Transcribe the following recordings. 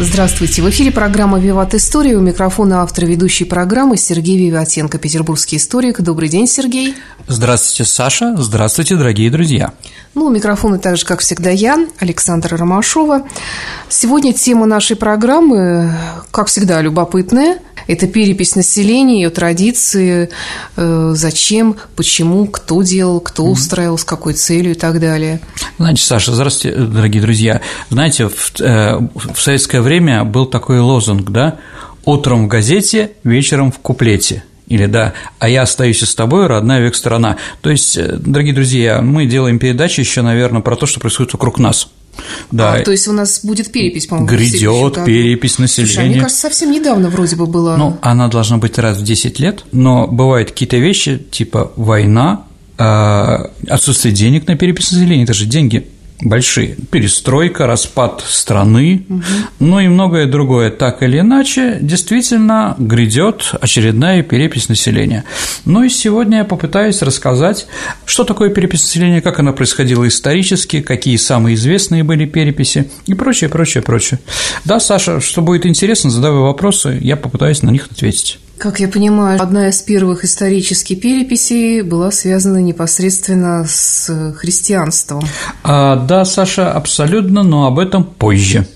Здравствуйте. В эфире программа «Виват История». У микрофона автор ведущей программы Сергей Виватенко, петербургский историк. Добрый день, Сергей. Здравствуйте, Саша. Здравствуйте, дорогие друзья. Ну, у микрофона также, как всегда, я, Александра Ромашова. Сегодня тема нашей программы, как всегда, любопытная. Это перепись населения, ее традиции, э, зачем, почему, кто делал, кто устраивал, с какой целью и так далее. Знаете, Саша, здравствуйте, дорогие друзья. Знаете, в, э, в советское время был такой лозунг, да, «Утром в газете, вечером в куплете». Или да, а я остаюсь с тобой, родная век страна. То есть, э, дорогие друзья, мы делаем передачи еще, наверное, про то, что происходит вокруг нас. Да. А, то есть у нас будет перепись, по-моему. Грядет перепись населения. Слушай, а мне кажется, совсем недавно вроде бы была. Ну, она должна быть раз в 10 лет, но бывают какие-то вещи, типа война, а, отсутствие денег на перепись населения, это же деньги большие. Перестройка, распад страны, угу. ну и многое другое. Так или иначе, действительно грядет очередная перепись населения. Ну и сегодня я попытаюсь рассказать, что такое перепись населения, как она происходила исторически, какие самые известные были переписи и прочее, прочее, прочее. Да, Саша, что будет интересно, задавай вопросы, я попытаюсь на них ответить. Как я понимаю, одна из первых исторических переписей была связана непосредственно с христианством. А, да, Саша, абсолютно, но об этом позже.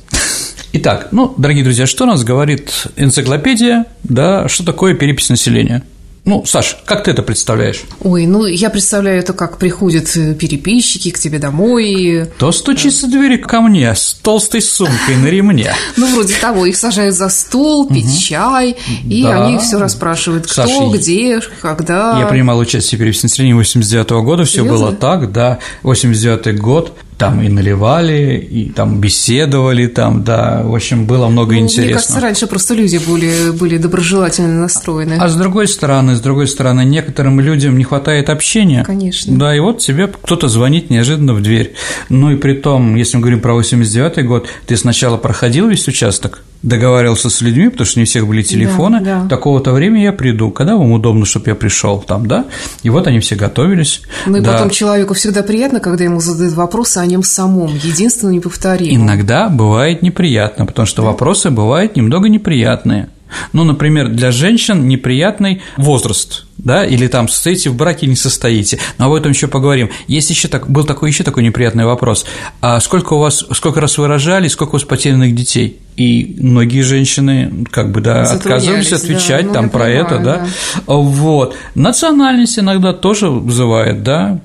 Итак, ну, дорогие друзья, что нас говорит энциклопедия, да, что такое перепись населения? Ну, Саш, как ты это представляешь? Ой, ну я представляю это, как приходят э, переписчики к тебе домой. То стучится двери ко мне с толстой сумкой на ремне. Ну, вроде того, их сажают за стол, пить чай, и они все расспрашивают, кто, где, когда. Я принимал участие в переписи населения 89 года, все было так, да, 89 год там и наливали, и там беседовали, там, да, в общем, было много ну, интересного. Мне кажется, раньше просто люди были, были доброжелательно настроены. А с другой стороны, с другой стороны, некоторым людям не хватает общения. Конечно. Да, и вот тебе кто-то звонит неожиданно в дверь. Ну и при том, если мы говорим про 89 год, ты сначала проходил весь участок, договаривался с людьми, потому что не у всех были телефоны, да, да. такого-то времени я приду, когда вам удобно, чтобы я пришел там, да, и вот они все готовились. Ну и да. потом человеку всегда приятно, когда ему задают вопросы о нем самом, единственно неповторимом. Иногда бывает неприятно, потому что да. вопросы бывают немного неприятные. Ну, например, для женщин неприятный возраст, да, или там состоите в браке или не состоите. Но об этом еще поговорим. Есть еще так, был такой еще такой неприятный вопрос. А сколько у вас, сколько раз вы рожали, сколько у вас потерянных детей? И многие женщины, как бы, да, отказывались отвечать да, там про понимаю, это, да? да. Вот. Национальность иногда тоже вызывает, да,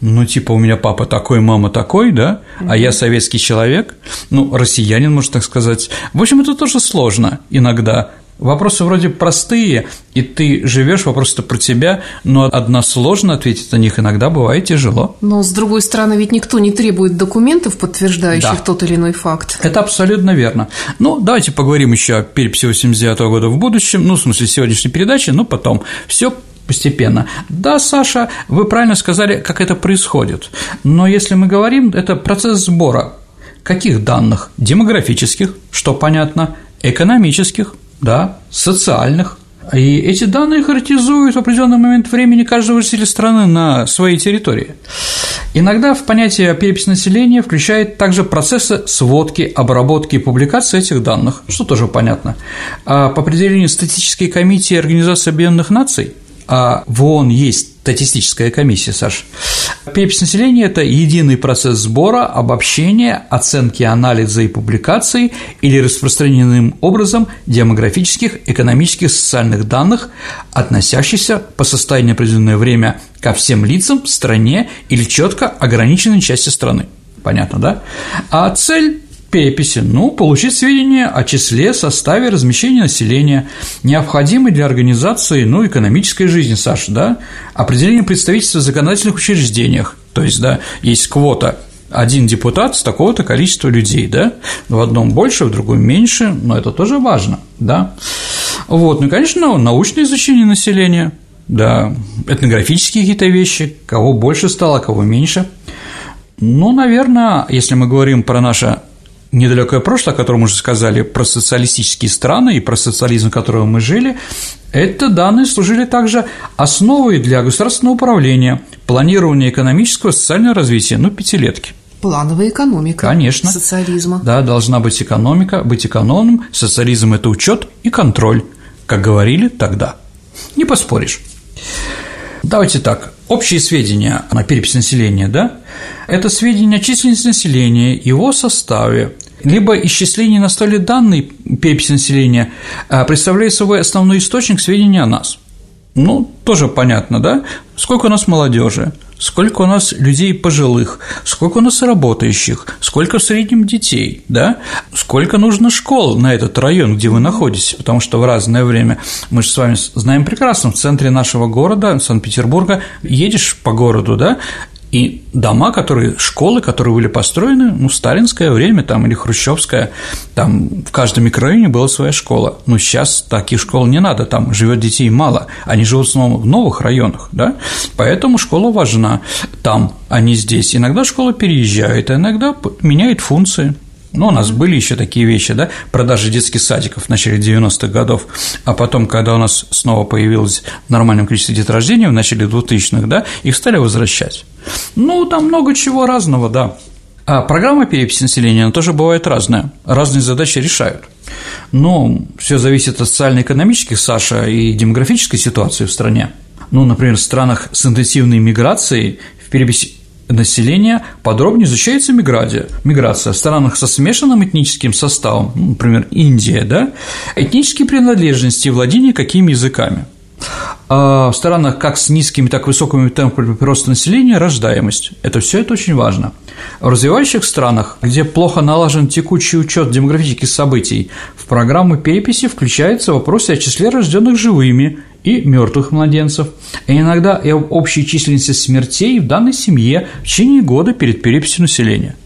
ну, типа, у меня папа такой, мама такой, да, а я советский человек, ну, россиянин, можно так сказать. В общем, это тоже сложно иногда. Вопросы вроде простые, и ты живешь, вопрос-то про тебя, но односложно ответить на них иногда бывает тяжело. Но, с другой стороны, ведь никто не требует документов, подтверждающих да. тот или иной факт. Это абсолютно верно. Ну, давайте поговорим еще о переписи 89 -го года в будущем, ну, в смысле, сегодняшней передачи, но потом. Все постепенно. Да, Саша, вы правильно сказали, как это происходит. Но если мы говорим, это процесс сбора каких данных? Демографических, что понятно, экономических, да, социальных. И эти данные характеризуют в определенный момент времени каждого жителя страны на своей территории. Иногда в понятие перепись населения включает также процессы сводки, обработки и публикации этих данных, что тоже понятно. А по определению статистической комиссии Организации Объединенных Наций а в ООН есть статистическая комиссия, Саш. Перепись населения – это единый процесс сбора, обобщения, оценки анализа и публикации или распространенным образом демографических, экономических, социальных данных, относящихся по состоянию определенное время ко всем лицам в стране или четко ограниченной части страны. Понятно, да? А цель переписи, ну, получить сведения о числе, составе, размещении населения, необходимой для организации, ну, экономической жизни, Саша, да, определение представительства в законодательных учреждениях, то есть, да, есть квота. Один депутат с такого-то количества людей, да, в одном больше, в другом меньше, но это тоже важно, да. Вот, ну конечно, научное изучение населения, да, этнографические какие-то вещи, кого больше стало, кого меньше. Ну, наверное, если мы говорим про наше недалекое прошлое, о котором мы уже сказали, про социалистические страны и про социализм, в котором мы жили, это данные служили также основой для государственного управления, планирования экономического и социального развития, ну, пятилетки. Плановая экономика. Конечно. Социализма. Да, должна быть экономика, быть экономным. Социализм – это учет и контроль, как говорили тогда. Не поспоришь. Давайте так, общие сведения на перепись населения, да? Это сведения о численности населения, его составе, либо исчисление на столе данной переписи населения а, представляет собой основной источник сведений о нас. Ну, тоже понятно, да? Сколько у нас молодежи, сколько у нас людей пожилых, сколько у нас работающих, сколько в среднем детей, да? Сколько нужно школ на этот район, где вы находитесь, потому что в разное время, мы же с вами знаем прекрасно, в центре нашего города, Санкт-Петербурга, едешь по городу, да, и дома, которые, школы, которые были построены, ну, в сталинское время там или хрущевское, там в каждом микрорайоне была своя школа. Но сейчас таких школ не надо, там живет детей мало, они живут основном в новых районах, да, поэтому школа важна там, а не здесь. Иногда школа переезжает, а иногда меняет функции. Ну, у нас были еще такие вещи, да, продажи детских садиков в начале 90-х годов, а потом, когда у нас снова появилось нормальное количество деторождения в начале 2000-х, да, их стали возвращать. Ну, там много чего разного, да. А программа переписи населения, она тоже бывает разная, разные задачи решают. Но все зависит от социально-экономических, Саша, и демографической ситуации в стране. Ну, например, в странах с интенсивной миграцией в переписи населения подробнее изучается миграция. Миграция в странах со смешанным этническим составом, ну, например, Индия, да, этнические принадлежности и владение какими языками. А в странах как с низкими, так и высокими темпами прироста населения рождаемость. Это все это очень важно. В развивающих странах, где плохо налажен текущий учет демографических событий, в программу переписи включается вопрос о числе рожденных живыми и мертвых младенцев, и иногда и об общей численности смертей в данной семье в течение года перед переписью населения.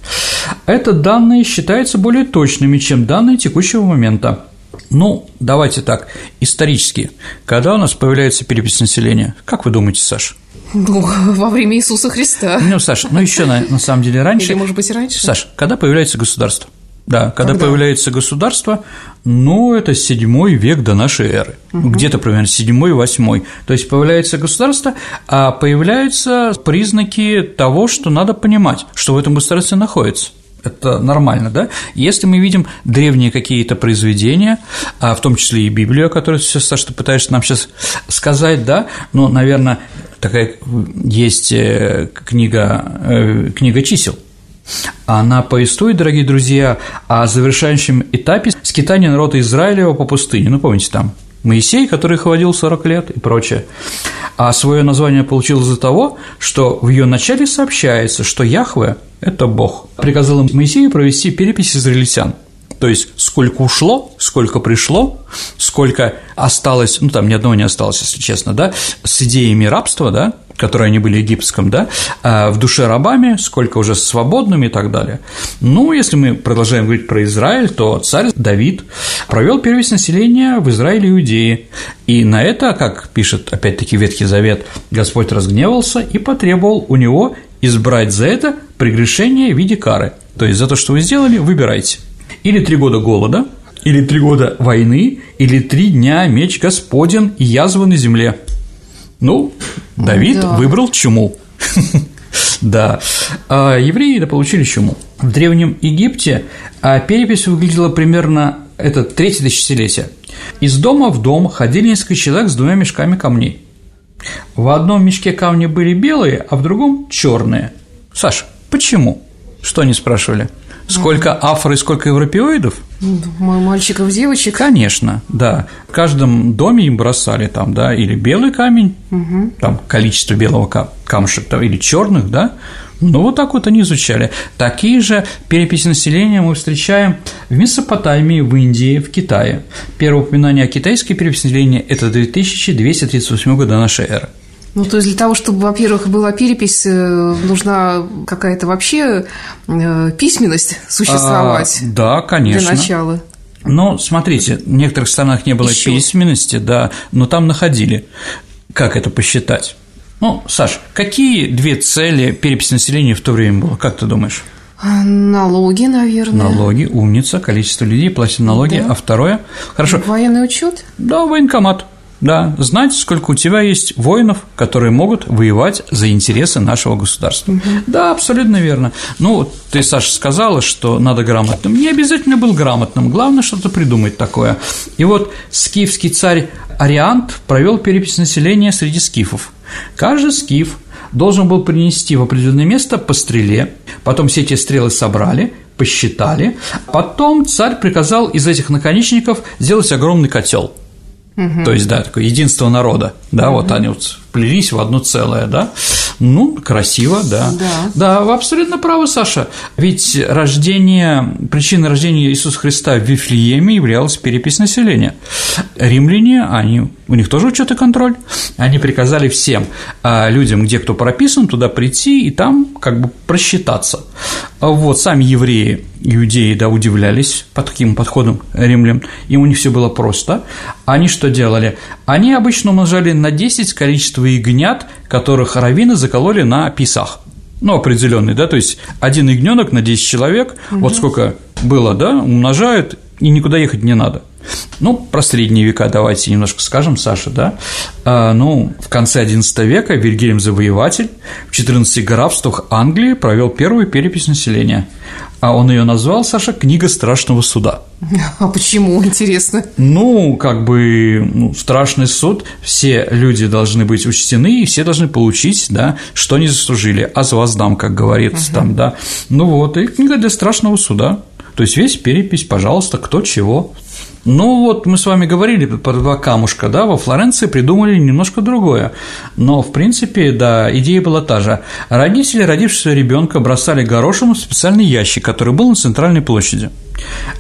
Это данные считаются более точными, чем данные текущего момента. Ну, давайте так, исторически, когда у нас появляется перепись населения, как вы думаете, Саш? Ну, во время Иисуса Христа. Ну, Саша, ну еще на, на самом деле раньше. Или, может быть, раньше. Саш, когда появляется государство? Да, когда, Когда? появляется государство, ну, это седьмой век до нашей эры, угу. где-то примерно седьмой, восьмой. То есть появляется государство, а появляются признаки того, что надо понимать, что в этом государстве находится. Это нормально, да? Если мы видим древние какие-то произведения, а в том числе и Библию, которую ты, Саша, ты пытаешься нам сейчас сказать, да, ну, наверное, такая есть э, книга, э, книга чисел, она повествует, дорогие друзья, о завершающем этапе скитания народа Израилева по пустыне. Ну, помните, там Моисей, который ходил 40 лет и прочее. А свое название получил из-за того, что в ее начале сообщается, что Яхве – это Бог. Приказал им Моисею провести перепись израильтян. То есть сколько ушло, сколько пришло, сколько осталось, ну там ни одного не осталось, если честно, да, с идеями рабства, да, которые они были египетском, да, а в душе рабами, сколько уже свободными и так далее. Ну, если мы продолжаем говорить про Израиль, то царь Давид провел первое населения в Израиле и Иудее, и на это, как пишет опять-таки Ветхий Завет, Господь разгневался и потребовал у него избрать за это прегрешение в виде кары. То есть за то, что вы сделали, выбирайте. Или три года голода, или три года войны, или три дня меч Господен и язва на земле. Ну, Давид да. выбрал чуму. Да. А евреи да получили чуму. В Древнем Египте а перепись выглядела примерно это третье тысячелетие. Из дома в дом ходили несколько человек с двумя мешками камней. В одном мешке камни были белые, а в другом черные. Саша, почему? Что они спрашивали? Сколько афро и сколько европеоидов? Мальчиков, девочек? Конечно, да. В каждом доме им бросали там, да, или белый камень, угу. там количество белого камушек, или черных, да. Ну, вот так вот они изучали. Такие же переписи населения мы встречаем в Месопотамии, в Индии, в Китае. Первое упоминание о китайской переписи населения – это 2238 года нашей эры. Ну, то есть для того, чтобы, во-первых, была перепись, э, нужна какая-то вообще э, письменность существовать. А, да, конечно. Для начала. Ну, смотрите, в некоторых странах не было Еще. письменности, да, но там находили. Как это посчитать? Ну, Саш, какие две цели переписи населения в то время было, как ты думаешь? А, налоги, наверное. Налоги, умница, количество людей платят налоги. Да. А второе? Хорошо. Военный учет? Да, военкомат. Да, знать, сколько у тебя есть воинов, которые могут воевать за интересы нашего государства. Угу. Да, абсолютно верно. Ну, ты, Саша, сказала, что надо грамотным. Не обязательно был грамотным, главное что-то придумать такое. И вот скифский царь Ариант провел перепись населения среди скифов. Каждый скиф должен был принести в определенное место по стреле, потом все эти стрелы собрали, посчитали, потом царь приказал из этих наконечников сделать огромный котел – Угу. То есть, да, такое единство народа, да, угу. вот они вот вплелись в одно целое, да. Ну, красиво, да. Да, да вы абсолютно правы, Саша. Ведь рождение, причина рождения Иисуса Христа в Вифлееме являлась перепись населения. Римляне, они, у них тоже учет и контроль. Они приказали всем а, людям, где кто прописан, туда прийти и там как бы просчитаться. Вот, сами евреи, иудеи, да, удивлялись под таким подходом римлян, им у них все было просто. Они что делали? Они обычно умножали на 10 количество ягнят, которых раввины закололи на писах. Ну, определенный, да, то есть один ягненок на 10 человек, угу. вот сколько было, да, умножают, и никуда ехать не надо. Ну, про средние века давайте немножко скажем, Саша, да. А, ну, в конце XI века Вильгельм Завоеватель в 14 графствах Англии провел первую перепись населения. А он ее назвал, Саша, «Книга страшного суда». А почему, интересно? Ну, как бы, ну, страшный суд, все люди должны быть учтены, и все должны получить, да, что они заслужили, а за воздам, как говорится угу. там, да. Ну вот, и книга для страшного суда. То есть весь перепись, пожалуйста, кто чего. Ну вот мы с вами говорили про два камушка, да, во Флоренции придумали немножко другое, но в принципе, да, идея была та же. Родители родившегося ребенка бросали горошину в специальный ящик, который был на центральной площади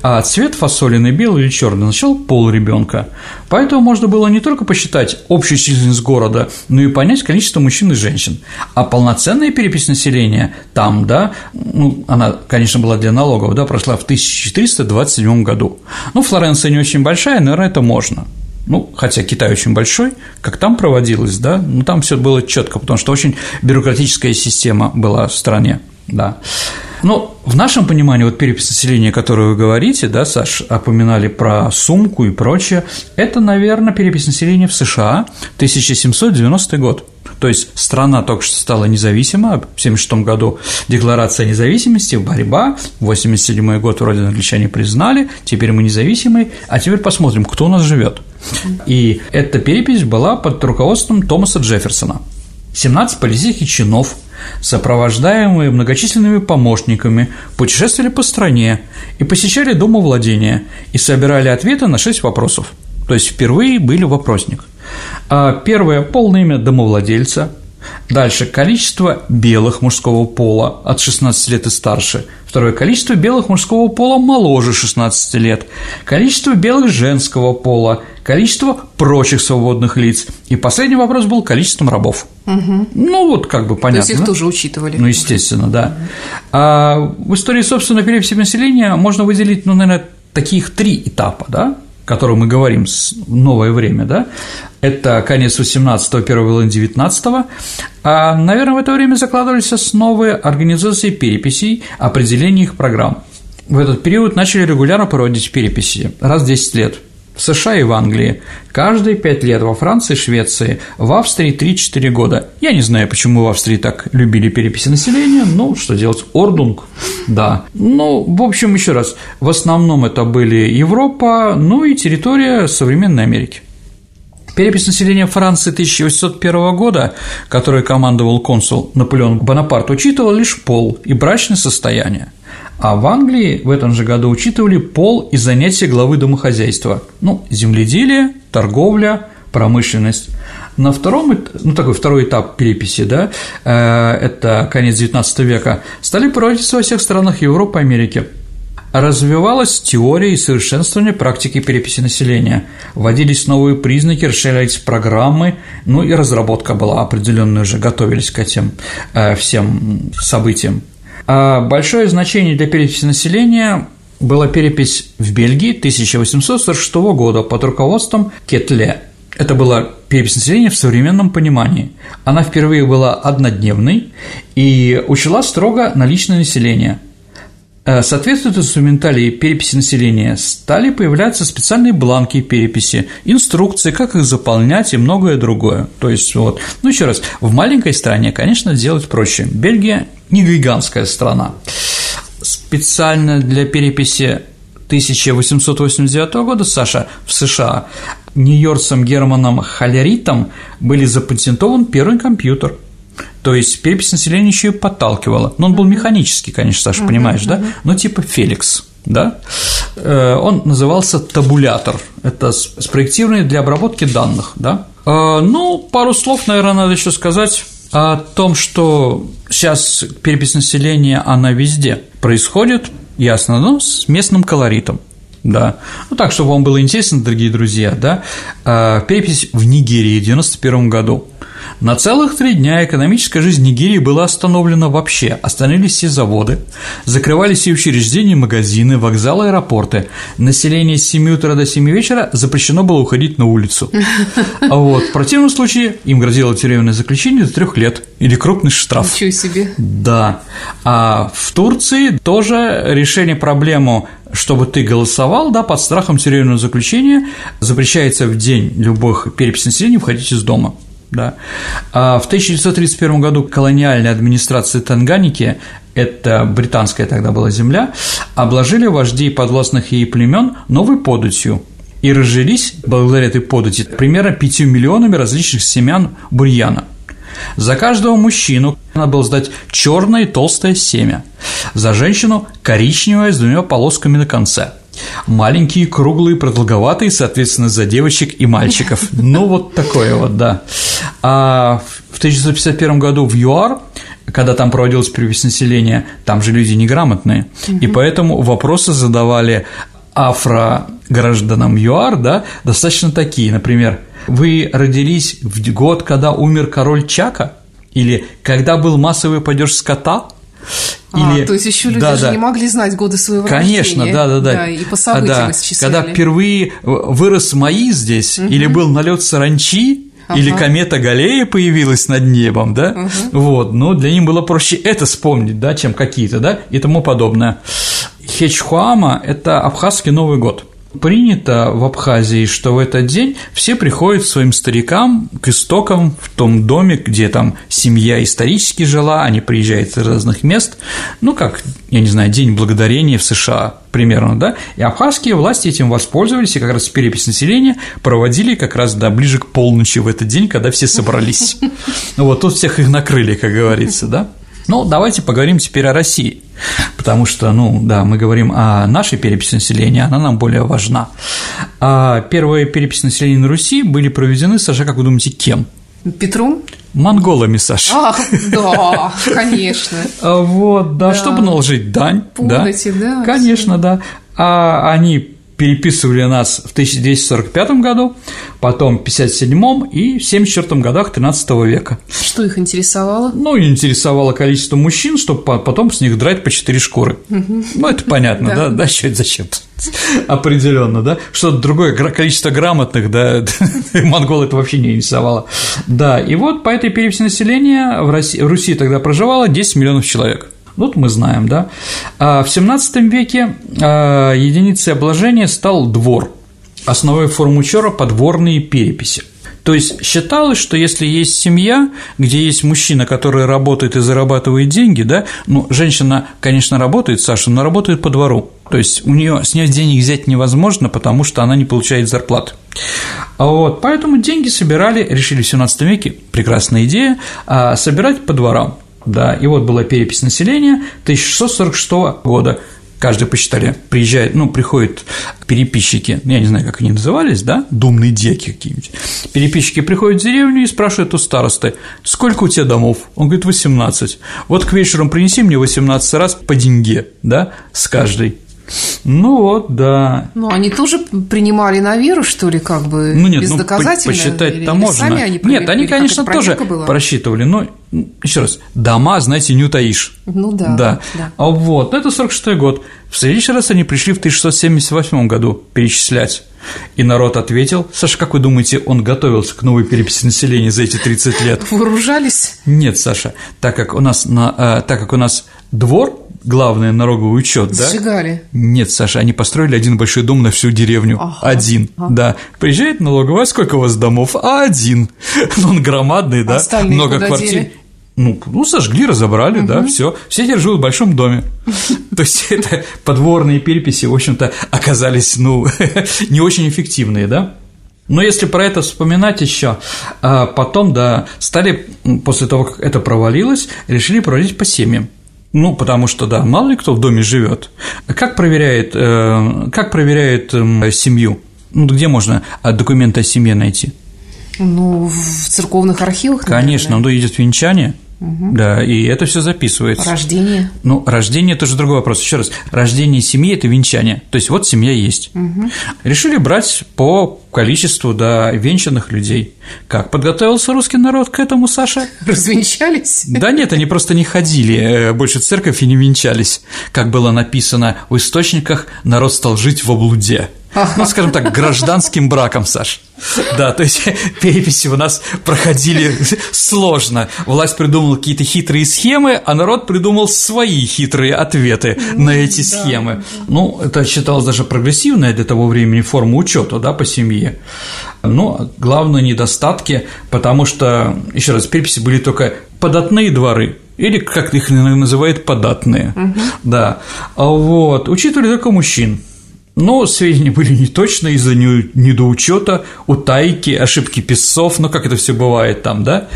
а цвет фасолины белый или черный означал пол ребенка. Поэтому можно было не только посчитать общую численность города, но и понять количество мужчин и женщин. А полноценная перепись населения там, да, ну, она, конечно, была для налогов, да, прошла в 1427 году. Ну, Флоренция не очень большая, наверное, это можно. Ну, хотя Китай очень большой, как там проводилось, да, ну там все было четко, потому что очень бюрократическая система была в стране, да. Но в нашем понимании, вот перепись населения, которую вы говорите, да, Саш, опоминали про сумку и прочее, это, наверное, перепись населения в США 1790 год. То есть страна только что стала независима, в 1976 году декларация независимости, борьба, 87 год вроде англичане признали, теперь мы независимые, а теперь посмотрим, кто у нас живет. И эта перепись была под руководством Томаса Джефферсона. 17 политических чинов, сопровождаемые многочисленными помощниками, путешествовали по стране и посещали домовладения и собирали ответы на шесть вопросов. То есть впервые были вопросник. А первое – полное имя домовладельца, Дальше количество белых мужского пола от 16 лет и старше. Второе количество белых мужского пола моложе 16 лет. Количество белых женского пола. Количество прочих свободных лиц. И последний вопрос был количеством рабов. Угу. Ну, вот как бы понятно. То есть их тоже учитывали. Ну, естественно, да. А в истории, собственно, переписи населения можно выделить, ну, наверное, таких три этапа, да, котором мы говорим в новое время, да, это конец 18-го, первая половина 19-го, а, наверное, в это время закладывались основы организации переписей, определения их программ. В этот период начали регулярно проводить переписи, раз в 10 лет – в США и в Англии, каждые 5 лет во Франции Швеции, в Австрии 3-4 года. Я не знаю, почему в Австрии так любили переписи населения, но что делать, ордунг, да. Ну, в общем, еще раз, в основном это были Европа, ну и территория современной Америки. Перепись населения Франции 1801 года, которой командовал консул Наполеон Бонапарт, учитывал лишь пол и брачное состояние. А в Англии в этом же году учитывали пол и занятия главы домохозяйства. Ну, земледелие, торговля, промышленность. На втором, ну такой второй этап переписи, да, э, это конец XIX века, стали проводиться во всех странах Европы и Америки. развивалась теория и совершенствование практики переписи населения, вводились новые признаки, расширялись программы, ну и разработка была определенная уже, готовились к этим э, всем событиям. А большое значение для переписи населения была перепись в Бельгии 1846 года под руководством Кетле. Это была перепись населения в современном понимании. Она впервые была однодневной и учла строго наличное население. Э, соответствует инструменталии переписи населения стали появляться специальные бланки переписи, инструкции, как их заполнять и многое другое. То есть, вот, ну еще раз, в маленькой стране, конечно, делать проще. Бельгия не гигантская страна. Специально для переписи 1889 года, Саша, в США, нью-йоркцем Германом Халеритом были запатентован первый компьютер – то есть перепись населения еще и подталкивала. Но он был механический, конечно, Саша, понимаешь, да? Но типа Феликс, да? Э, он назывался табулятор. Это спроектированный для обработки данных, да? Э, ну, пару слов, наверное, надо еще сказать о том, что сейчас перепись населения, она везде происходит, ясно, но с местным колоритом. Да. Ну так, чтобы вам было интересно, дорогие друзья, да, э, перепись в Нигерии в 91 году. На целых три дня экономическая жизнь Нигерии была остановлена вообще, остановились все заводы, закрывались все учреждения, магазины, вокзалы, аэропорты. Население с 7 утра до 7 вечера запрещено было уходить на улицу. А вот, в противном случае им грозило тюремное заключение до трех лет или крупный штраф. Ничего себе. Да. А в Турции тоже решение проблему чтобы ты голосовал, да, под страхом тюремного заключения, запрещается в день любых переписи населения входить из дома. Да. А в 1931 году колониальная администрация Танганики это британская тогда была земля, обложили вождей подвластных ей племен новой податью и разжились, благодаря этой подати, примерно 5 миллионами различных семян бурьяна. За каждого мужчину надо было сдать черное и толстое семя, за женщину – коричневое с двумя полосками на конце – Маленькие, круглые, продолговатые, соответственно, за девочек и мальчиков. Ну, вот такое вот, да. А в 1951 году в ЮАР когда там проводилась перепись населения, там же люди неграмотные, и поэтому вопросы задавали афрогражданам ЮАР, да, достаточно такие, например, вы родились в год, когда умер король Чака, или когда был массовый падеж скота, или... А, то есть еще люди да, же да. не могли знать годы своего Конечно, рождения. да, да, да. да и по событиям да. Когда впервые вырос маис здесь, угу. или был налет саранчи, ага. или комета Галея появилась над небом, да, угу. вот, но для них было проще это вспомнить, да, чем какие-то, да, и тому подобное. Хечхуама – это абхазский Новый год – принято в Абхазии, что в этот день все приходят своим старикам к истокам в том доме, где там семья исторически жила, они приезжают из разных мест, ну, как, я не знаю, День Благодарения в США примерно, да, и абхазские власти этим воспользовались, и как раз перепись населения проводили как раз, да, ближе к полночи в этот день, когда все собрались. Вот тут всех их накрыли, как говорится, да. Ну, давайте поговорим теперь о России, потому что, ну, да, мы говорим о нашей переписи населения, она нам более важна. А первые переписи населения на Руси были проведены, Саша, как вы думаете, кем? Петром? Монголами, Саша. Ах, да, конечно. Вот, да, да. чтобы наложить дань. Помните, да? да конечно, да. А они переписывали нас в 1245 году, потом в 57 и в 74 годах 13 века. Что их интересовало? Ну, интересовало количество мужчин, чтобы потом с них драть по 4 шкуры. Угу. Ну, это понятно, да? Да, что это зачем? Определенно, да? Что-то другое количество грамотных, да, монгол это вообще не интересовало. Да, и вот по этой переписи населения в России, в Руси тогда проживало 10 миллионов человек. Вот мы знаем, да. А в XVII веке а, единицей обложения стал двор. Основой форм учера – подворные переписи. То есть считалось, что если есть семья, где есть мужчина, который работает и зарабатывает деньги, да, ну, женщина, конечно, работает, Саша, но работает по двору. То есть у нее с нее денег взять невозможно, потому что она не получает зарплаты. А вот, поэтому деньги собирали, решили в 17 веке, прекрасная идея, а, собирать по дворам. Да, и вот была перепись населения 1646 года. Каждый посчитали, приезжает, ну, приходят переписчики, я не знаю, как они назывались, да, думные деки какие-нибудь. Переписчики приходят в деревню и спрашивают у старосты, сколько у тебя домов? Он говорит, 18. Вот к вечеру принеси мне 18 раз по деньге, да, с каждой. Ну вот, да. Ну, они тоже принимали на веру, что ли, как бы ну, нет? Ну, посчитать-то можно. сами они нет, они, конечно, тоже была? просчитывали, но, еще раз, дома, знаете, не утаишь. Ну да. Да. да. А вот, ну, это 46-й год. В следующий раз они пришли в 1678 году перечислять. И народ ответил. Саша, как вы думаете, он готовился к новой переписи населения за эти 30 лет? Вооружались? Нет, Саша, так как у нас, на, э, так как у нас двор главный налоговый учет, да? Сжигали. Нет, Саша, они построили один большой дом на всю деревню. Ага, один, ага. да. Приезжает налоговая, сколько у вас домов? А один. Ну, он громадный, да. Остальные Много квартир. дели? Ну, ну, сожгли, разобрали, да, все. Все теперь живут в большом доме. То есть это подворные переписи, в общем-то, оказались, ну, не очень эффективные, да. Но если про это вспоминать еще, а потом, да, стали, после того, как это провалилось, решили проводить по семьям. Ну, потому что, да, мало ли кто в доме живет. Как проверяет, э, как проверяет э, семью? Ну, где можно документы о семье найти? Ну, в церковных архивах, Конечно, наверное. но идет венчание, угу. да, и это все записывается. Рождение. Ну, рождение это же другой вопрос. Еще раз, рождение семьи это венчание. То есть вот семья есть. Угу. Решили брать по количеству да, венчанных людей. Как подготовился русский народ к этому, Саша? Развенчались? Да нет, они просто не ходили больше в церковь и не венчались. Как было написано в источниках, народ стал жить в облуде. Ну, скажем так, гражданским браком, Саш. Да, то есть переписи у нас проходили сложно. Власть придумала какие-то хитрые схемы, а народ придумал свои хитрые ответы на эти схемы. Ну, это считалось даже прогрессивная для того времени форма учета, да, по семье. Но главное недостатки, потому что, еще раз, переписи были только податные дворы, или, как их называют, податные, угу. да. Вот, учитывали только мужчин. Но сведения были неточные из-за недоучета, утайки, ошибки писцов, ну как это все бывает там, да?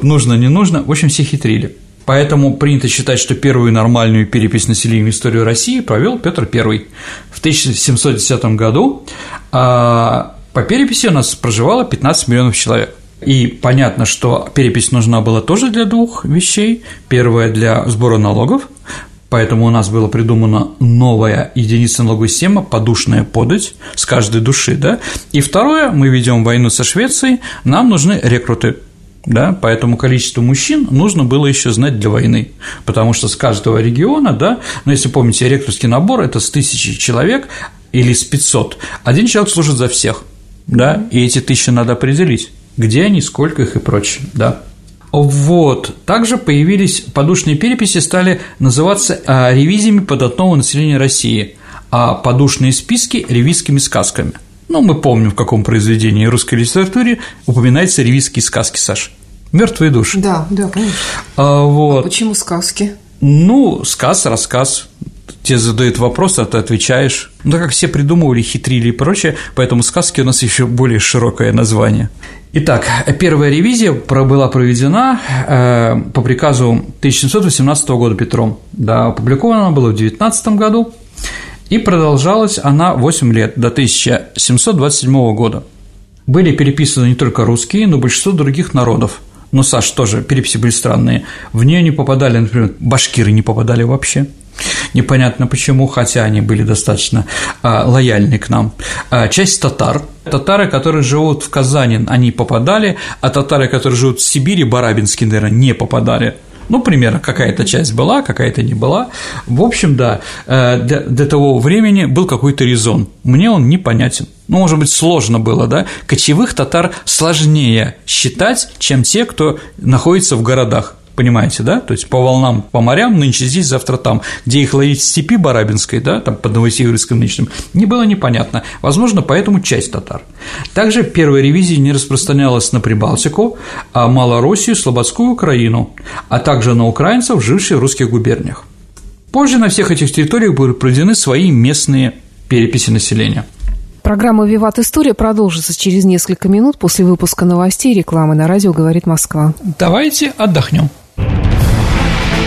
Нужно, не нужно, в общем, все хитрили. Поэтому принято считать, что первую нормальную перепись населения в историю России провел Петр I в 1710 году. А по переписи у нас проживало 15 миллионов человек. И понятно, что перепись нужна была тоже для двух вещей. Первое – для сбора налогов, Поэтому у нас была придумана новая единица налоговой системы – подушная подать с каждой души, да. И второе, мы ведем войну со Швецией, нам нужны рекруты, да, поэтому количество мужчин нужно было еще знать для войны, потому что с каждого региона, да, но если помните, рекрутский набор – это с тысячи человек или с 500, один человек служит за всех, да, и эти тысячи надо определить, где они, сколько их и прочее, да. Вот. Также появились подушные переписи, стали называться а, ревизиями податного населения России, а подушные списки – ревизскими сказками. Ну, мы помним, в каком произведении русской литературы упоминаются ревизские сказки, Саш. Мертвые души. Да, да, конечно. А, вот. а почему сказки? Ну, сказ, рассказ. Тебе задают вопрос, а ты отвечаешь. Ну, как все придумывали, хитрили и прочее, поэтому сказки у нас еще более широкое название. Итак, первая ревизия была проведена э, по приказу 1718 года Петром. Да, опубликована она была в 19 году, и продолжалась она 8 лет, до 1727 года. Были переписаны не только русские, но и большинство других народов. Ну, Саш, тоже переписи были странные. В нее не попадали, например, башкиры не попадали вообще. Непонятно почему, хотя они были достаточно а, лояльны к нам. А, часть татар. Татары, которые живут в Казани, они попадали, а татары, которые живут в Сибири, Барабинские, наверное, не попадали. Ну, примерно, какая-то часть была, какая-то не была. В общем, да, для, для того времени был какой-то резон. Мне он непонятен. Ну, может быть, сложно было, да? Кочевых татар сложнее считать, чем те, кто находится в городах. Понимаете, да? То есть по волнам, по морям, нынче здесь, завтра там. Где их ловить в степи Барабинской, да, там под Новосибирском нынешним, не было непонятно. Возможно, поэтому часть татар. Также первая ревизия не распространялась на Прибалтику, а Малороссию, Слободскую Украину, а также на украинцев, живших в русских губерниях. Позже на всех этих территориях были проведены свои местные переписи населения. Программа «Виват История» продолжится через несколько минут после выпуска новостей и рекламы на радио «Говорит Москва». Давайте отдохнем.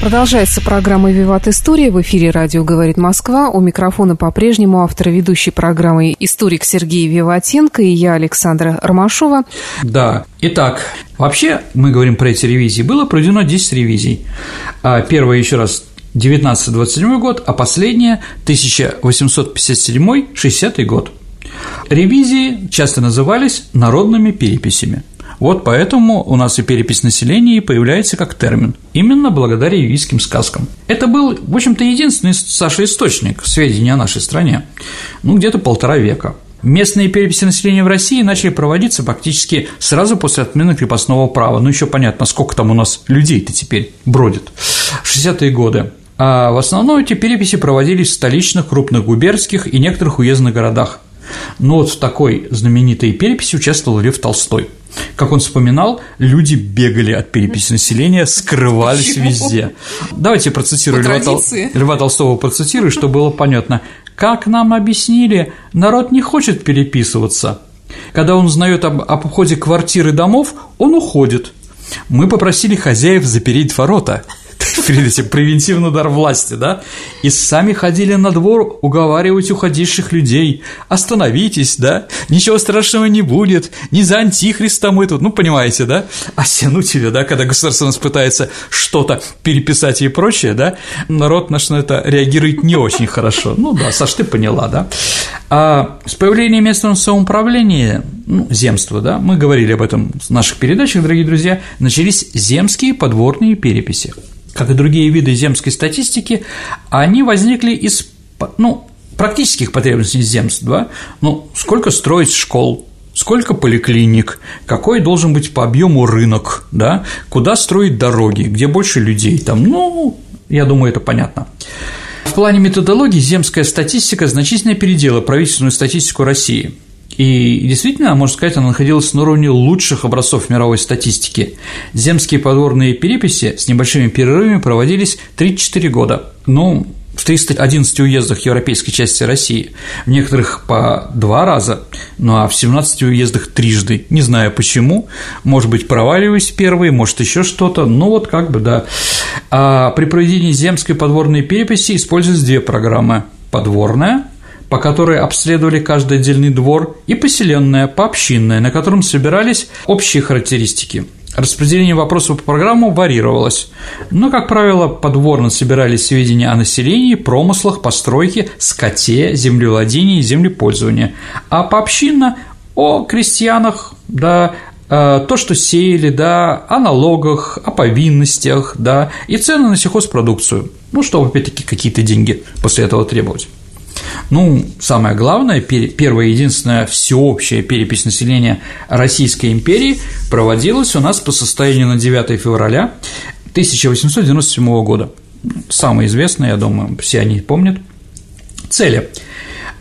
Продолжается программа «Виват История». В эфире радио «Говорит Москва». У микрофона по-прежнему автор ведущей программы историк Сергей Виватенко и я, Александра Ромашова. Да. Итак, вообще мы говорим про эти ревизии. Было проведено 10 ревизий. А первая, еще раз, 1927 год, а последняя 1857-60 год. Ревизии часто назывались народными переписями. Вот поэтому у нас и перепись населения появляется как термин, именно благодаря юрийским сказкам. Это был, в общем-то, единственный, Саша, источник сведений о нашей стране, ну, где-то полтора века. Местные переписи населения в России начали проводиться практически сразу после отмены крепостного права. Ну, еще понятно, сколько там у нас людей-то теперь бродит. 60-е годы. А в основном эти переписи проводились в столичных, крупных губернских и некоторых уездных городах. Но вот в такой знаменитой переписи участвовал Лев Толстой – как он вспоминал, люди бегали от переписи населения, скрывались Почему? везде. Давайте процитирую Льва, Тол... Льва Толстого, процитирую, чтобы было понятно. Как нам объяснили, народ не хочет переписываться. Когда он узнает об, об уходе квартир и домов, он уходит. Мы попросили хозяев запереть ворота видите, превентивный удар власти, да, и сами ходили на двор уговаривать уходивших людей, остановитесь, да, ничего страшного не будет, не за антихриста мы тут, ну, понимаете, да, а тебе, да, когда государство нас пытается что-то переписать и прочее, да, народ наш на это реагирует не очень хорошо, ну, да, Саш, ты поняла, да, а с появлением местного самоуправления, ну, земства, да, мы говорили об этом в наших передачах, дорогие друзья, начались земские подворные переписи как и другие виды земской статистики, они возникли из ну, практических потребностей земств. Да? Ну, сколько строить школ, сколько поликлиник, какой должен быть по объему рынок, да? куда строить дороги, где больше людей, там, ну, я думаю, это понятно. В плане методологии земская статистика значительно передела правительственную статистику России – и действительно, можно сказать, она находилась на уровне лучших образцов мировой статистики. Земские подворные переписи с небольшими перерывами проводились 3-4 года. Ну, в 311 уездах европейской части России, в некоторых по два раза, ну а в 17 уездах трижды. Не знаю почему, может быть, проваливаюсь первые, может, еще что-то, ну вот как бы да. А при проведении земской подворной переписи используются две программы – подворная – по которой обследовали каждый отдельный двор, и поселенная, пообщинная, на котором собирались общие характеристики. Распределение вопросов по программу варьировалось, но, как правило, подворно собирались сведения о населении, промыслах, постройке, скоте, землевладении землепользовании, а пообщинно – о крестьянах, да, э, то, что сеяли, да, о налогах, о повинностях, да, и цены на сельхозпродукцию. Ну, чтобы, опять-таки, какие-то деньги после этого требовать. Ну, самое главное, первая единственная всеобщая перепись населения Российской империи проводилась у нас по состоянию на 9 февраля 1897 года. Самое известное, я думаю, все они помнят. Цели.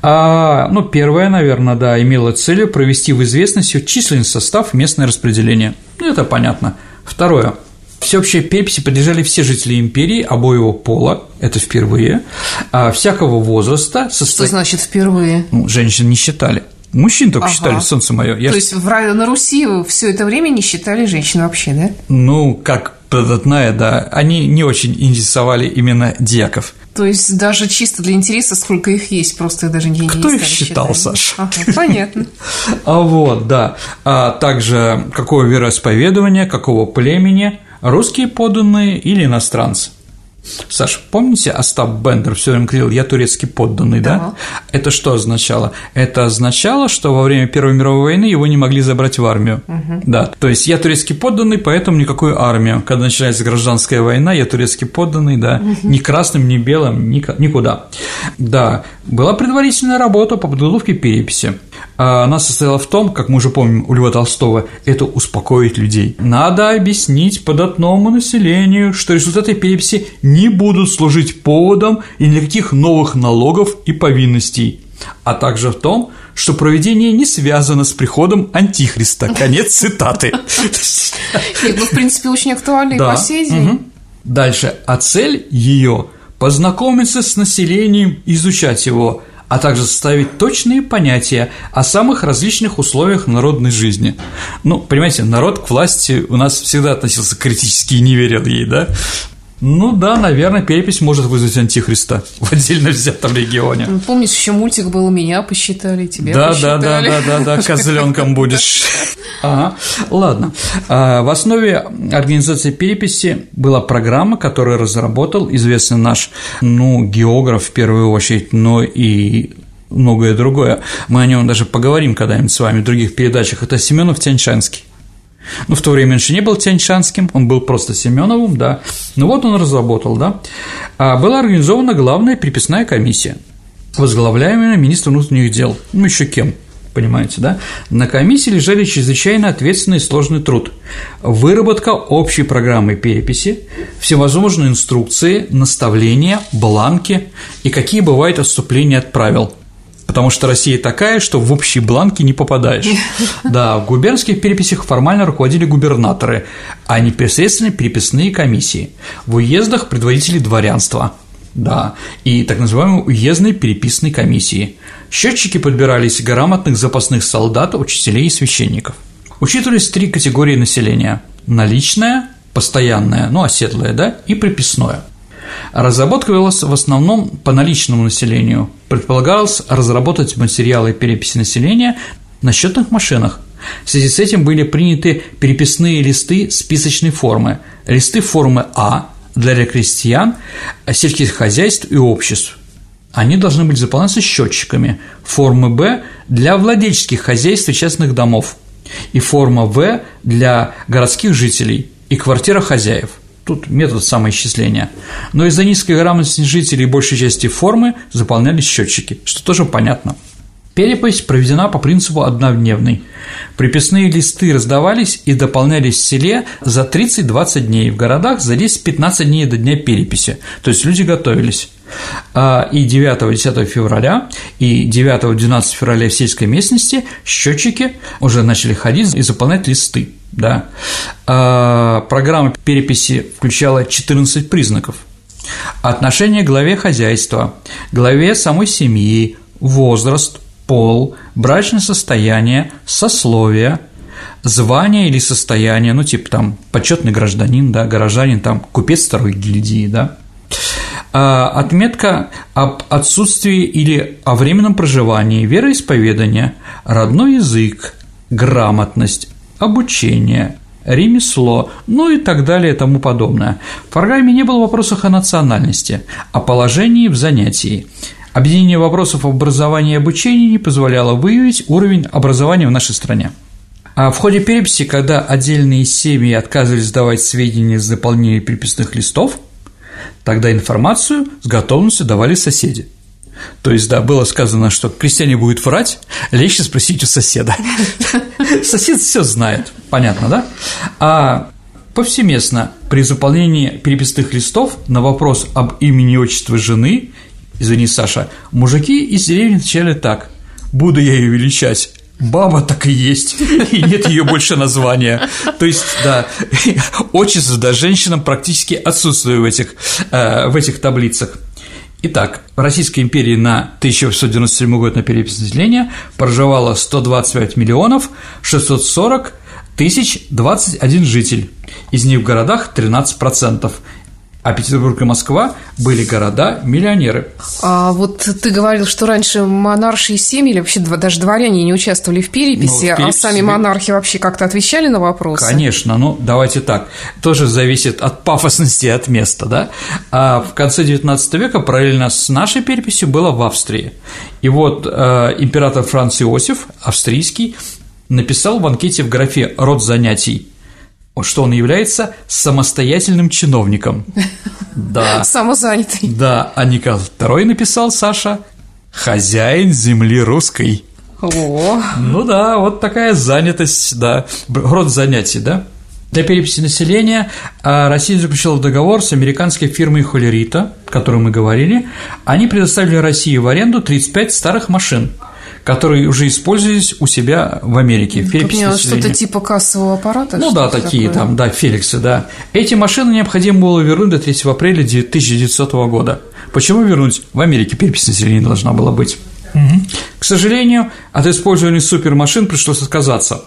А, ну, первое, наверное, да, имело целью провести в известность численный состав местное распределение. Ну, это понятно. Второе – Всеобщей переписи подлежали все жители империи обоего пола, это впервые, а всякого возраста. Состо... Что значит впервые? Ну, женщин не считали. Мужчин только ага. считали, солнце мое. Я... То есть в, на Руси все это время не считали женщин вообще, да? Ну, как податная, да, они не очень интересовали именно дьяков. То есть даже чисто для интереса, сколько их есть, просто их даже не Кто не их считал, Саша? Ага, понятно. А вот, да. А также какого вероисповедования, какого племени, русские подданные или иностранцы. Саша, помните, Остап Бендер все время говорил, я турецкий подданный, да. да? Это что означало? Это означало, что во время Первой мировой войны его не могли забрать в армию. Угу. Да, то есть я турецкий подданный, поэтому никакую армию. Когда начинается гражданская война, я турецкий подданный, да, угу. ни красным, ни белым, никуда. Да, была предварительная работа по подготовке переписи. А она состояла в том, как мы уже помним у Льва Толстого, это успокоить людей. Надо объяснить податному населению, что результаты переписи не будут служить поводом и никаких новых налогов и повинностей, а также в том, что проведение не связано с приходом Антихриста. Конец цитаты. Нет, ну, в принципе, очень актуально и по сей день. Дальше. А цель ее – познакомиться с населением, изучать его, а также составить точные понятия о самых различных условиях народной жизни. Ну, понимаете, народ к власти у нас всегда относился критически и не верил ей, да? Ну да, наверное, перепись может вызвать антихриста в отдельно взятом регионе. Ну, Помнишь, еще мультик был «Меня посчитали, тебя Да, да, посчитали». да, да, да, да, козленком будешь. Ага. Ладно. А, В основе организации переписи была программа, которую разработал известный наш, ну, географ в первую очередь, но и многое другое. Мы о нем даже поговорим когда-нибудь с вами в других передачах. Это Семенов Тяньшанский. Ну, в то время он еще не был Тяньшанским, он был просто Семеновым, да. Ну вот он разработал, да. А была организована главная приписная комиссия, возглавляемая министром внутренних дел. Ну, еще кем? Понимаете, да? На комиссии лежали чрезвычайно ответственный и сложный труд. Выработка общей программы переписи, всевозможные инструкции, наставления, бланки и какие бывают отступления от правил – Потому что Россия такая, что в общие бланки не попадаешь. Да, в губернских переписях формально руководили губернаторы, а непосредственно переписные комиссии. В уездах предводители дворянства. Да, и так называемые уездные переписные комиссии. Счетчики подбирались грамотных запасных солдат, учителей и священников. Учитывались три категории населения – наличное, постоянное, ну, оседлое, да, и приписное – Разработка велась в основном по наличному населению. Предполагалось разработать материалы переписи населения на счетных машинах. В связи с этим были приняты переписные листы списочной формы, листы формы А для крестьян, сельских хозяйств и обществ. Они должны были заполняться счетчиками, формы Б для владельческих хозяйств и частных домов, и форма В для городских жителей и квартира хозяев – Тут метод самоисчисления. Но из-за низкой грамотности жителей большей части формы заполнялись счетчики, что тоже понятно. Перепись проведена по принципу однодневной. Приписные листы раздавались и дополнялись в селе за 30-20 дней, в городах за 10-15 дней до дня переписи, то есть люди готовились. А, и 9-10 февраля, и 9-12 февраля в сельской местности счетчики уже начали ходить и заполнять листы да, а, программа переписи включала 14 признаков. Отношение к главе хозяйства, главе самой семьи, возраст, пол, брачное состояние, сословие, звание или состояние, ну, типа там почетный гражданин, да, горожанин, там, купец второй гильдии, да, а, отметка об отсутствии или о временном проживании, вероисповедание, родной язык, грамотность, обучение, ремесло, ну и так далее и тому подобное. В программе не было вопросов о национальности, о положении в занятии. Объединение вопросов об образовании и обучении не позволяло выявить уровень образования в нашей стране. А в ходе переписи, когда отдельные семьи отказывались давать сведения из заполнения переписных листов, тогда информацию с готовностью давали соседи – то есть, да, было сказано, что крестьяне будет врать, легче спросить у соседа. Сосед все знает, понятно, да? А повсеместно при заполнении переписных листов на вопрос об имени и отчестве жены, извини, Саша, мужики из деревни отвечали так. «Буду я ее величать, Баба так и есть, и нет ее больше названия. То есть, да, отчество, да, женщинам практически отсутствует в этих, э, в этих таблицах. Итак, в Российской империи на 1897 год на перепись населения проживало 125 миллионов 640 тысяч 21 житель, из них в городах 13%, а Петербург и Москва были города-миллионеры. А вот ты говорил, что раньше монаршие семьи или вообще даже дворяне не участвовали в переписи, ну, в переписи... а сами монархи вообще как-то отвечали на вопросы? Конечно, ну давайте так, тоже зависит от пафосности и от места, да? А в конце XIX века параллельно с нашей переписью было в Австрии. И вот э, император Франц Иосиф, австрийский, написал в анкете в графе «род занятий» что он является самостоятельным чиновником. Да. Самозанятый. Да, а Николай II написал, Саша, хозяин земли русской. О. Ну да, вот такая занятость, да, род занятий, да. Для переписи населения а, Россия заключила договор с американской фирмой Холерита, о которой мы говорили. Они предоставили России в аренду 35 старых машин – которые уже использовались у себя в Америке. Как что-то типа кассового аппарата? Ну да, такие такое? там, да, Феликсы, да. Эти машины необходимо было вернуть до 3 апреля 1900 года. Почему вернуть? В Америке перепись населения должна была быть. Угу. К сожалению, от использования супермашин пришлось отказаться.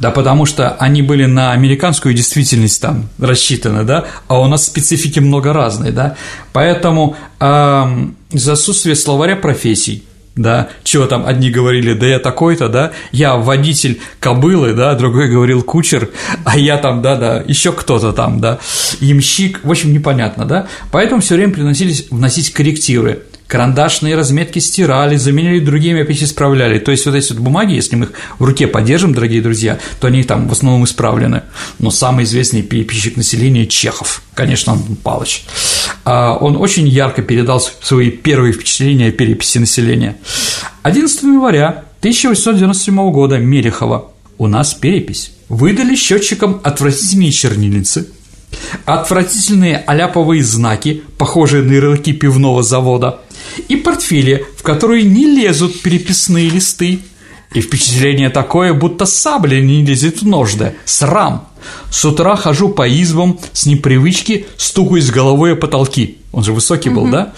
Да потому что они были на американскую действительность там рассчитаны, да, а у нас специфики много разной, да, поэтому э, из отсутствия словаря профессий, да, чего там одни говорили, да я такой-то, да, я водитель кобылы, да, другой говорил кучер, а я там, да, да, еще кто-то там, да, ямщик, в общем, непонятно, да, поэтому все время приносились вносить коррективы, карандашные разметки стирали, заменили другими, опять исправляли. То есть вот эти вот бумаги, если мы их в руке поддержим, дорогие друзья, то они там в основном исправлены. Но самый известный переписчик населения Чехов, конечно, Павлович. А, он очень ярко передал свои первые впечатления о переписи населения. 11 января 1897 года Мелехова «У нас перепись». Выдали счетчикам отвратительные чернильницы, отвратительные аляповые знаки, похожие на ярлыки пивного завода, и портфели, в которые не лезут переписные листы. И впечатление такое, будто сабля не лезет в ножды. Срам! С утра хожу по избам, с непривычки стукаюсь головой о потолки. Он же высокий был, да?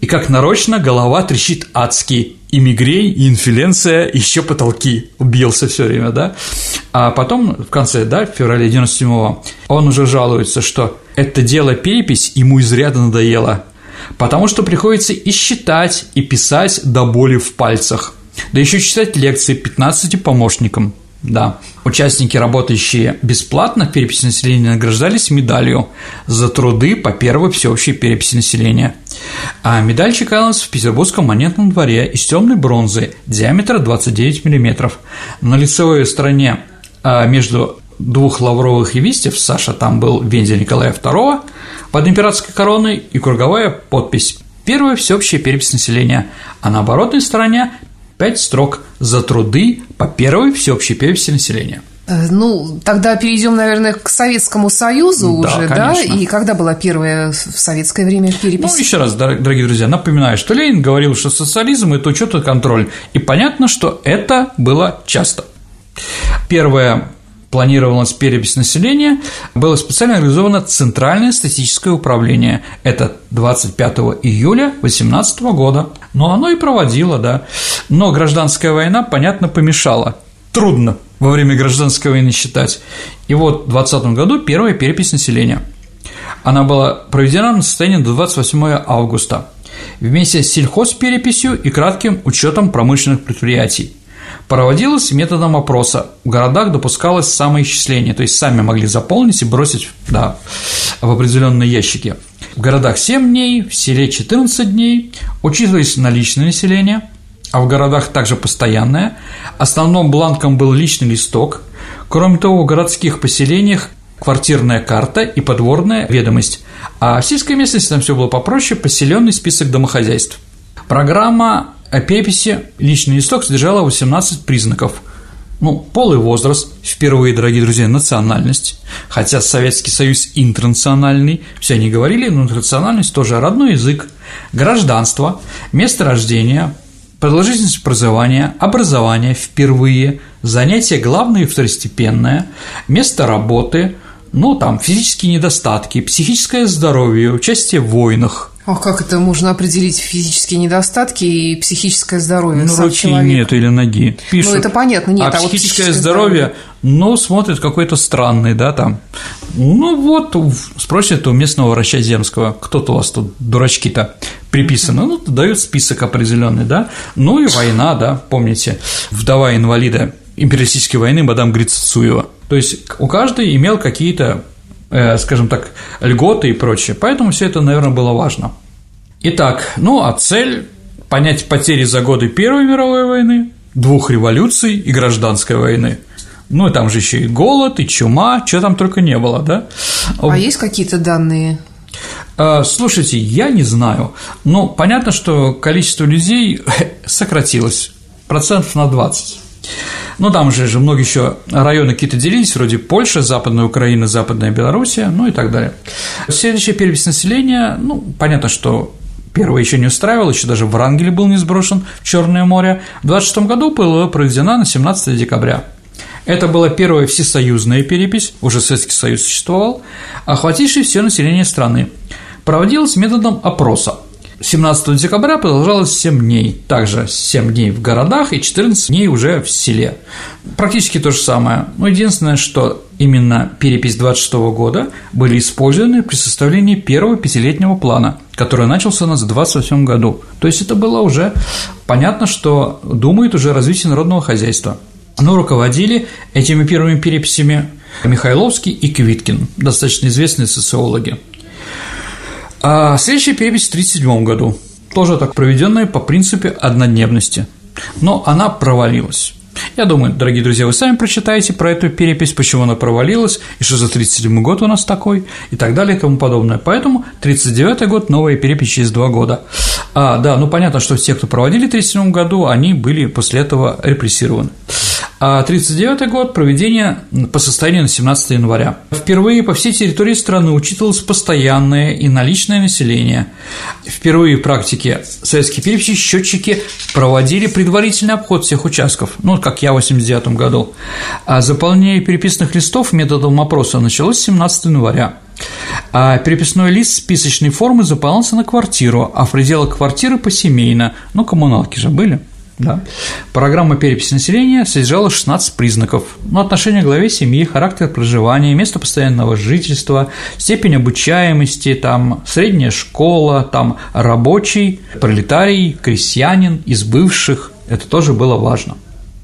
И как нарочно голова трещит адски. И мигрень, и инфluенция, и еще потолки. Убился все время, да? А потом, в конце, да, в феврале 97-го, он уже жалуется, что это дело перепись ему изрядно надоело, потому что приходится и считать, и писать до боли в пальцах, да еще читать лекции 15 помощникам. Да. Участники, работающие бесплатно в переписи населения, награждались медалью за труды по первой всеобщей переписи населения. А медаль чекалась в Петербургском монетном дворе из темной бронзы диаметра 29 мм. На лицевой стороне а, между двух лавровых листьев, Саша там был вензель Николая II, под императорской короной и круговая подпись Первая всеобщая перепись населения, а на оборотной стороне пять строк за труды по первой всеобщей переписи населения. Э, ну, тогда перейдем, наверное, к Советскому Союзу да, уже, конечно. да? И когда была первая в советское время перепись? Ну, еще раз, дорогие друзья, напоминаю, что Ленин говорил, что социализм – это учет и контроль. И понятно, что это было часто. Первая планировалась перепись населения, было специально организовано Центральное статистическое управление. Это 25 июля 2018 года. Но оно и проводило, да. Но гражданская война, понятно, помешала. Трудно во время гражданской войны считать. И вот в 2020 году первая перепись населения. Она была проведена на состояние до 28 августа вместе с сельхозпереписью и кратким учетом промышленных предприятий проводилось методом опроса. В городах допускалось самоисчисление, то есть сами могли заполнить и бросить да, в определенные ящики. В городах 7 дней, в селе 14 дней, учитывались наличное население, а в городах также постоянное. Основным бланком был личный листок. Кроме того, в городских поселениях квартирная карта и подворная ведомость, а в сельской местности там все было попроще, поселенный список домохозяйств. Программа о переписи личный листок содержала 18 признаков. Ну, пол и возраст, впервые, дорогие друзья, национальность, хотя Советский Союз интернациональный, все они говорили, но национальность тоже родной язык, гражданство, место рождения, продолжительность образования, образование впервые, занятие главное и второстепенное, место работы, ну, там, физические недостатки, психическое здоровье, участие в войнах – а как это можно определить физические недостатки и психическое здоровье? Ну, руки человек? нет или ноги. Пишут. Ну, это понятно, нет. А, а психическое, вот психическое здоровье, здоровье, ну, смотрит какой-то странный, да, там. Ну, вот, спросят у местного врача земского, кто-то у вас тут дурачки-то приписаны, ну, дают список определенный, да. Ну, и война, да, помните, вдова инвалида империалистической войны мадам Грицуева. То есть у каждой имел какие-то скажем так, льготы и прочее. Поэтому все это, наверное, было важно. Итак, ну а цель – понять потери за годы Первой мировой войны, двух революций и гражданской войны. Ну, и там же еще и голод, и чума, что там только не было, да? А есть какие-то данные? Э, слушайте, я не знаю. Но понятно, что количество людей сократилось процентов на 20. Ну, там же, же много еще районы какие-то делились, вроде Польша, Западная Украина, Западная Белоруссия, ну и так далее. Следующая перепись населения, ну, понятно, что Первая еще не устраивала, еще даже Врангель был не сброшен в Черное море. В 26 году была проведена на 17 декабря. Это была первая всесоюзная перепись, уже Советский Союз существовал, охватившая все население страны. Проводилась методом опроса. 17 декабря продолжалось 7 дней, также 7 дней в городах и 14 дней уже в селе. Практически то же самое, но единственное, что именно перепись 26 года были использованы при составлении первого пятилетнего плана, который начался у нас в 28 году. То есть это было уже понятно, что думает уже развитие народного хозяйства. Но руководили этими первыми переписями Михайловский и Квиткин, достаточно известные социологи. А следующая перепись в 1937 году, тоже так проведенная по принципе однодневности, но она провалилась. Я думаю, дорогие друзья, вы сами прочитаете про эту перепись, почему она провалилась, и что за 37 год у нас такой, и так далее, и тому подобное. Поэтому 39 год – новая перепись через два года. А, да, ну понятно, что все, кто проводили в 37 году, они были после этого репрессированы. А 1939 год – проведение по состоянию на 17 января. Впервые по всей территории страны учитывалось постоянное и наличное население. Впервые в практике советские переписи счетчики проводили предварительный обход всех участков, ну, как я в 89 году. А заполнение переписных листов методом опроса началось с 17 января. А переписной лист списочной формы заполнялся на квартиру, а в пределах квартиры посемейно, ну, коммуналки же были – да. Программа переписи населения содержала 16 признаков, ну, отношение к главе семьи, характер проживания, место постоянного жительства, степень обучаемости, там, средняя школа, там, рабочий, пролетарий, крестьянин из бывших, это тоже было важно.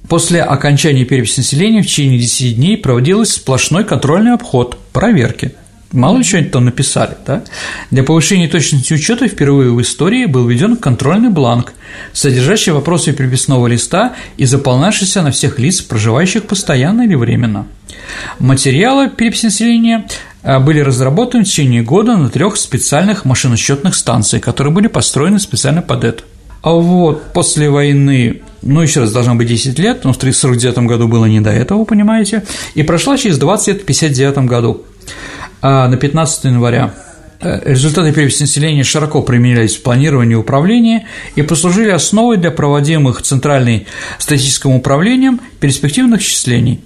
После окончания переписи населения в течение 10 дней проводилось сплошной контрольный обход, проверки – Мало ли что они там написали, да? Для повышения точности учета впервые в истории был введен контрольный бланк, содержащий вопросы переписного листа и заполнявшийся на всех лиц, проживающих постоянно или временно. Материалы переписи населения а, были разработаны в течение года на трех специальных машиносчетных станциях, которые были построены специально под это. А вот после войны, ну, еще раз, должно быть 10 лет, но в 1949 году было не до этого, понимаете, и прошла через 20 лет в 1959 году а на 15 января. Э, результаты переписи населения широко применялись в планировании и управлении и послужили основой для проводимых Центральным статистическим управлением перспективных числений.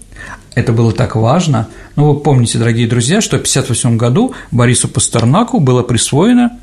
Это было так важно. Ну, вы помните, дорогие друзья, что в 1958 году Борису Пастернаку была присвоена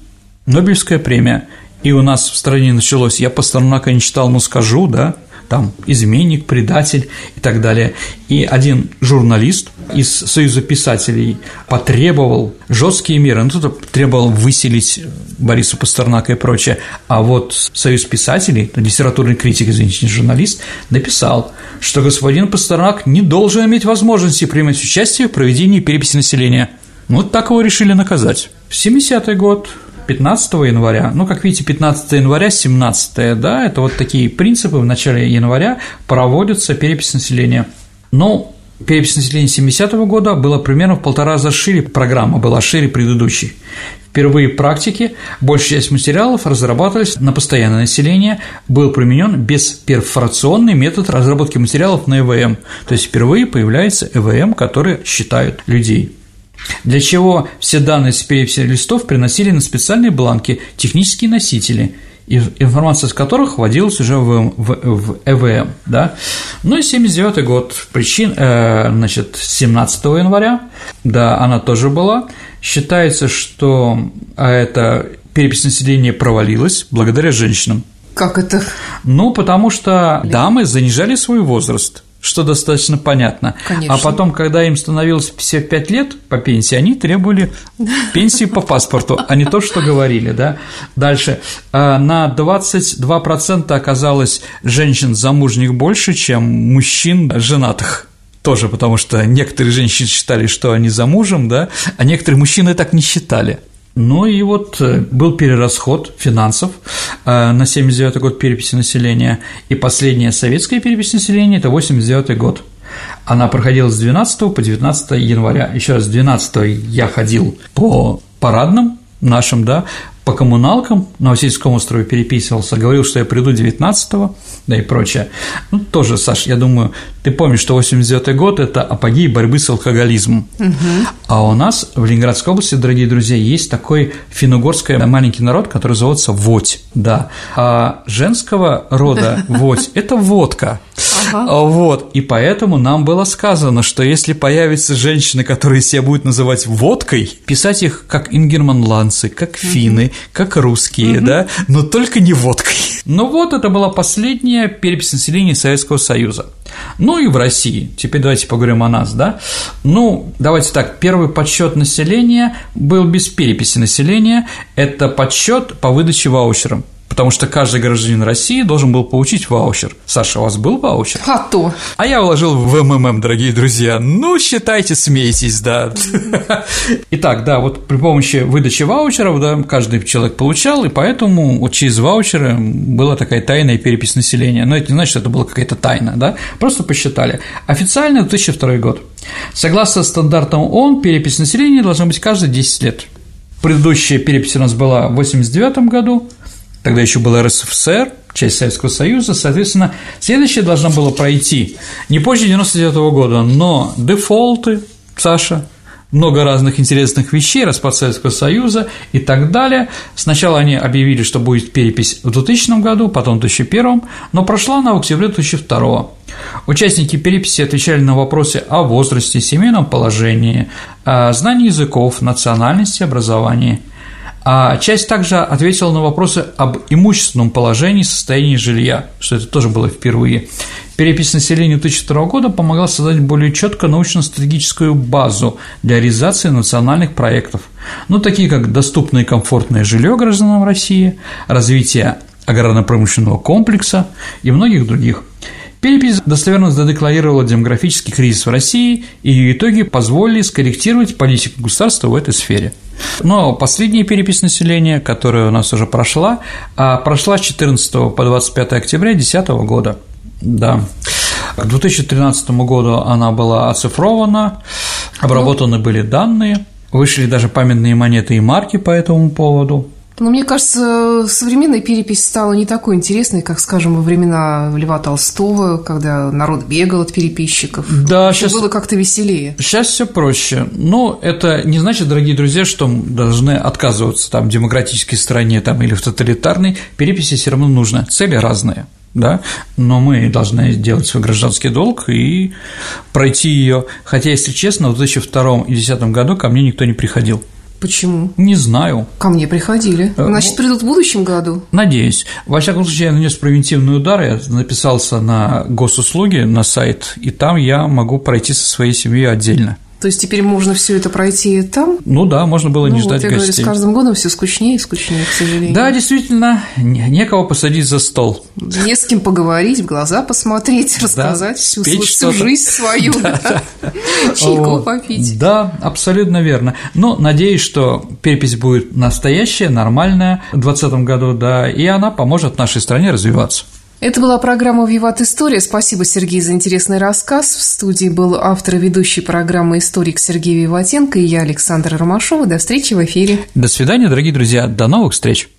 Нобелевская премия. И у нас в стране началось «Я Пастернака не читал, но скажу», да, там изменник, предатель и так далее. И один журналист из Союза писателей потребовал жесткие меры, ну, кто-то требовал выселить Бориса Пастернака и прочее, а вот Союз писателей, литературный критик, извините, журналист, написал, что господин Пастернак не должен иметь возможности принимать участие в проведении переписи населения. Ну, вот так его решили наказать. В 70-й год 15 января, ну, как видите, 15 января, 17, да, это вот такие принципы, в начале января проводится перепись населения. Ну, перепись населения 70 -го года была примерно в полтора раза шире, программа была шире предыдущей. Впервые в практике большая часть материалов разрабатывались на постоянное население, был применен бесперфорационный метод разработки материалов на ЭВМ, то есть впервые появляется ЭВМ, который считают людей для чего все данные с переписи листов приносили на специальные бланки технические носители, информация из которых вводилась уже в, в, в ЭВМ. Да? Ну и 79 год, причин, э, значит, 17 января, да, она тоже была. Считается, что а это перепись населения провалилась благодаря женщинам. Как это? Ну, потому что дамы занижали свой возраст – что достаточно понятно. Конечно. А потом, когда им становилось 55 лет по пенсии, они требовали пенсии по паспорту, а не то, что говорили, да. Дальше. А, на 22% оказалось женщин замужних больше, чем мужчин женатых тоже потому что некоторые женщины считали, что они замужем, да, а некоторые мужчины так не считали. Ну и вот э, был перерасход финансов э, на 79 год переписи населения, и последняя советская перепись населения – это 89 год. Она проходила с 12 по 19 января. Еще раз, с 12 я ходил по парадным нашим, да, по коммуналкам на Васильевском острове переписывался, говорил, что я приду 19-го, да и прочее. Ну, тоже, Саш, я думаю, ты помнишь, что 89-й год – это апогей борьбы с алкоголизмом. Угу. А у нас в Ленинградской области, дорогие друзья, есть такой финно-угорский маленький народ, который зовется Водь, да. А женского рода Водь – это водка. Ага. Вот, и поэтому нам было сказано, что если появятся женщины, которые себя будут называть водкой, писать их как ингерманландцы, как финны как русские, угу. да, но только не водкой. Ну вот, это была последняя перепись населения Советского Союза. Ну и в России. Теперь давайте поговорим о нас, да? Ну, давайте так, первый подсчет населения был без переписи населения. Это подсчет по выдаче ваучерам потому что каждый гражданин России должен был получить ваучер. Саша, у вас был ваучер? А то. А я вложил в МММ, дорогие друзья. Ну, считайте, смейтесь, да. Итак, да, вот при помощи выдачи ваучеров, да, каждый человек получал, и поэтому вот через ваучеры была такая тайная перепись населения. Но это не значит, что это была какая-то тайна, да, просто посчитали. Официально 2002 год. Согласно стандартам ООН, перепись населения должна быть каждые 10 лет. Предыдущая перепись у нас была в 1989 году, тогда еще был РСФСР, часть Советского Союза, соответственно, следующее должно было пройти не позже 99 -го года, но дефолты, Саша, много разных интересных вещей, распад Советского Союза и так далее. Сначала они объявили, что будет перепись в 2000 году, потом в 2001, но прошла она в октябре 2002. Участники переписи отвечали на вопросы о возрасте, семейном положении, знании языков, национальности, образовании – а часть также ответила на вопросы об имущественном положении состоянии жилья, что это тоже было впервые. Перепись населения 2002 года помогла создать более четко научно-стратегическую базу для реализации национальных проектов, ну, такие как доступное и комфортное жилье гражданам России, развитие аграрно-промышленного комплекса и многих других. Перепись достоверно задекларировала демографический кризис в России, и ее итоги позволили скорректировать политику государства в этой сфере. Но последняя перепись населения, которая у нас уже прошла, а прошла с 14 по 25 октября 2010 года. Да. К 2013 году она была оцифрована, обработаны были данные, вышли даже памятные монеты и марки по этому поводу. Но мне кажется, современная перепись стала не такой интересной, как, скажем, во времена Льва Толстого, когда народ бегал от переписчиков. Да, сейчас было как-то веселее. Сейчас все проще. Но это не значит, дорогие друзья, что мы должны отказываться там в демократической стране там, или в тоталитарной. Переписи все равно нужно. Цели разные да, но мы должны сделать свой гражданский долг и пройти ее. Хотя, если честно, в 2002 и 2010 году ко мне никто не приходил. Почему? Не знаю. Ко мне приходили. Э, Значит, придут в будущем году? Надеюсь. Во всяком случае, я нанес превентивный удар, я написался на госуслуги, на сайт, и там я могу пройти со своей семьей отдельно. То есть теперь можно все это пройти там? Ну да, можно было ну, не ждать вот, я гостей. Говорю, с каждым годом все скучнее и скучнее, к сожалению. Да, действительно, некого посадить за стол. Не с кем поговорить, в глаза посмотреть, рассказать да, всю, всю жизнь свою, чайку попить. Да, абсолютно верно. Но надеюсь, что перепись будет настоящая, нормальная в 2020 году, да, и она поможет нашей стране развиваться. Это была программа «Виват История». Спасибо, Сергей, за интересный рассказ. В студии был автор и ведущий программы «Историк» Сергей Виватенко и я, Александра Ромашова. До встречи в эфире. До свидания, дорогие друзья. До новых встреч.